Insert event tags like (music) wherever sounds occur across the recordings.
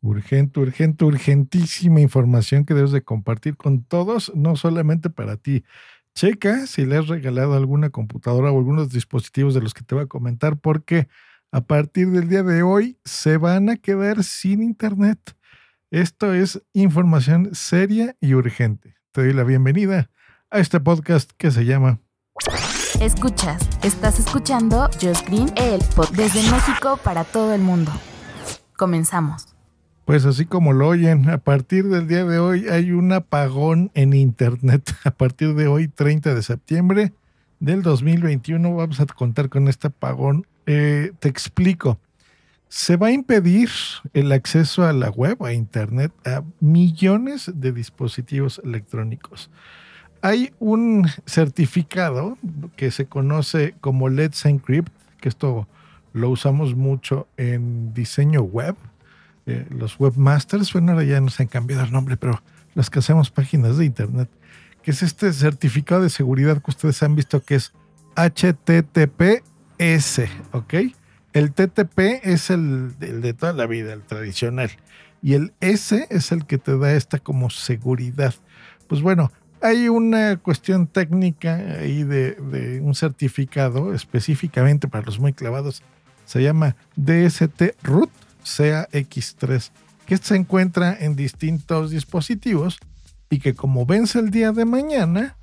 Urgente, urgente, urgentísima información que debes de compartir con todos, no solamente para ti. Checa si le has regalado alguna computadora o algunos dispositivos de los que te voy a comentar, porque a partir del día de hoy se van a quedar sin internet. Esto es información seria y urgente. Te doy la bienvenida a este podcast que se llama Escuchas, estás escuchando Just Green, el podcast desde México para todo el mundo. Comenzamos. Pues así como lo oyen, a partir del día de hoy hay un apagón en Internet. (laughs) A partir de hoy, 30 de septiembre del 2021, vamos a contar con este apagón. Eh, te explico. Se va a impedir el acceso a la web, a Internet, a millones de dispositivos electrónicos. Hay un certificado que se conoce como Let's Encrypt, que esto lo usamos mucho en diseño web los webmasters, bueno, ahora ya nos han cambiado el nombre, pero los que hacemos páginas de internet, que es este certificado de seguridad que ustedes han visto que es HTTPS, ¿ok? El TTP es el, el de toda la vida, el tradicional, y el S es el que te da esta como seguridad. Pues bueno, hay una cuestión técnica ahí de, de, un certificado específicamente para los muy clavados. Se llama DST Root CAX3, que se encuentra en distintos dispositivos y que como vence el día de mañana,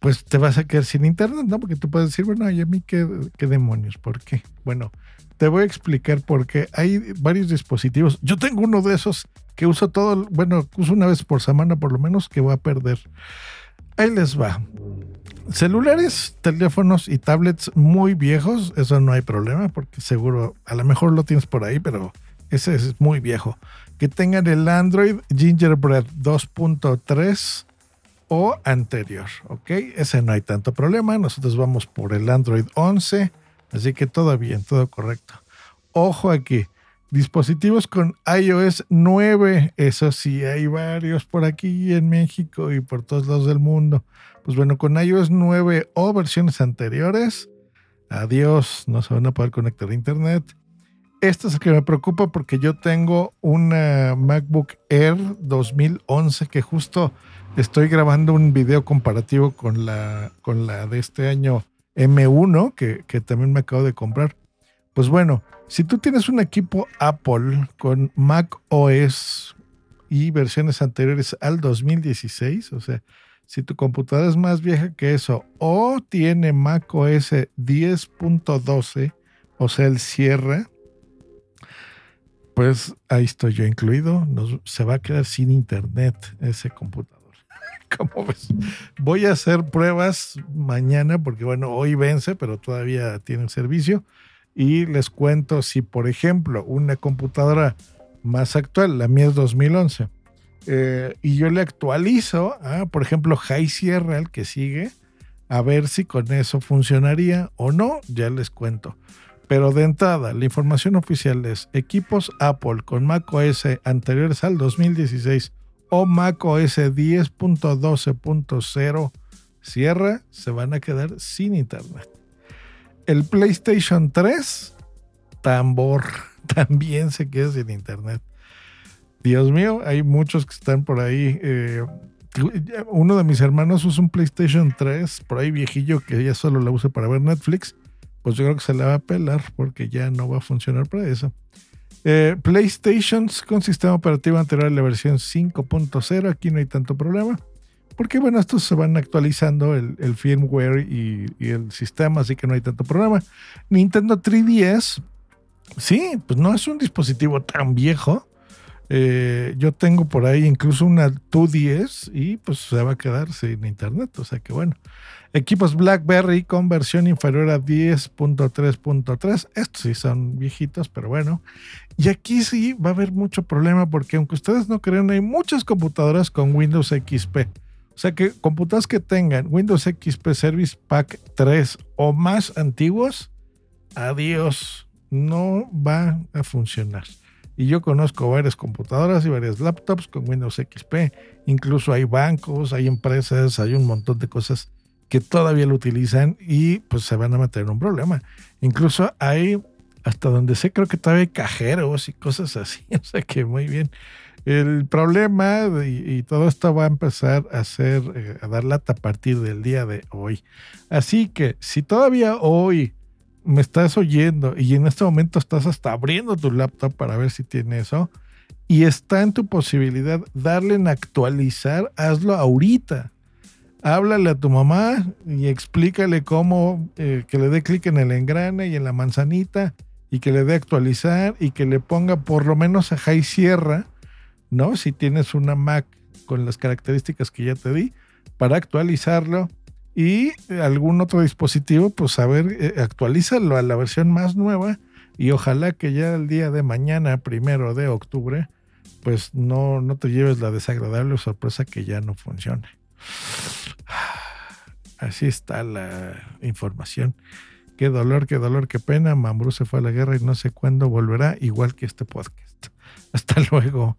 pues te vas a quedar sin internet, ¿no? Porque tú puedes decir, bueno, ¿y a mí qué, qué demonios? ¿Por qué? Bueno, te voy a explicar por qué. Hay varios dispositivos. Yo tengo uno de esos que uso todo, bueno, uso una vez por semana por lo menos, que voy a perder. Ahí les va. Celulares, teléfonos y tablets muy viejos, eso no hay problema porque seguro, a lo mejor lo tienes por ahí, pero ese es muy viejo. Que tengan el Android Gingerbread 2.3 o anterior, ¿ok? Ese no hay tanto problema. Nosotros vamos por el Android 11, así que todo bien, todo correcto. Ojo aquí, dispositivos con iOS 9, eso sí, hay varios por aquí en México y por todos lados del mundo. Pues bueno, con iOS 9 o versiones anteriores, adiós, no se van a poder conectar a Internet. Esto es el que me preocupa porque yo tengo una MacBook Air 2011 que justo estoy grabando un video comparativo con la, con la de este año M1 que, que también me acabo de comprar. Pues bueno, si tú tienes un equipo Apple con Mac OS y versiones anteriores al 2016, o sea, si tu computadora es más vieja que eso o tiene macOS 10.12, o sea, el cierre, pues ahí estoy yo incluido. se va a quedar sin internet ese computador. (laughs) ¿Cómo ves? Voy a hacer pruebas mañana porque, bueno, hoy vence, pero todavía tiene servicio. Y les cuento si, por ejemplo, una computadora más actual, la mía es 2011, eh, y yo le actualizo, ah, por ejemplo, High Sierra, el que sigue, a ver si con eso funcionaría o no, ya les cuento. Pero de entrada, la información oficial es equipos Apple con macOS anteriores al 2016 o macOS 10.12.0 Sierra se van a quedar sin internet. El PlayStation 3, tambor, (laughs) también se queda sin internet. Dios mío, hay muchos que están por ahí. Eh, uno de mis hermanos usa un PlayStation 3, por ahí viejillo, que ya solo la usa para ver Netflix. Pues yo creo que se la va a pelar porque ya no va a funcionar para eso. Eh, PlayStations con sistema operativo anterior a la versión 5.0, aquí no hay tanto problema. Porque bueno, estos se van actualizando el, firmware y, el sistema, así que no hay tanto problema. Nintendo 3DS, sí, pues no es un dispositivo tan viejo Eh, yo tengo por ahí incluso una Tu-10 y pues se va a quedar sin internet. O sea que bueno. Equipos BlackBerry con versión inferior a 10.3.3. Estos sí son viejitos, pero bueno. Y aquí sí va a haber mucho problema porque aunque ustedes no crean, hay muchas computadoras con Windows XP. O sea que computadoras que tengan Windows XP Service Pack 3 o más antiguos, adiós, no va a funcionar. Y yo conozco varias computadoras y varias laptops con Windows XP. Incluso hay bancos, hay empresas, hay un montón de cosas que todavía lo utilizan y pues se van a meter en un problema. Incluso hay, hasta donde sé, creo que todavía hay cajeros y cosas así. (laughs) O sea que muy bien. El problema y, todo esto va a empezar a hacer, eh, a dar lata a partir del día de hoy. Así que si todavía hoy me estás oyendo y en este momento estás hasta abriendo tu laptop para ver si tiene eso y está en tu posibilidad darle en actualizar, hazlo ahorita. Háblale a tu mamá y explícale cómo eh, que le dé clic en el engrane y en la manzanita y que le dé actualizar y que le ponga por lo menos a high sierra, ¿no? Si tienes una Mac con las características que ya te di, para actualizarlo y algún otro dispositivo, pues a ver, eh, actualízalo a la versión más nueva y ojalá que ya el día de mañana, primero de octubre, pues no, no te lleves la desagradable sorpresa que ya no funcione. (sighs) Así está la información. Qué dolor, qué dolor, qué pena. Mambrú se fue a la guerra y no sé cuándo volverá, igual que este podcast. Hasta (laughs) luego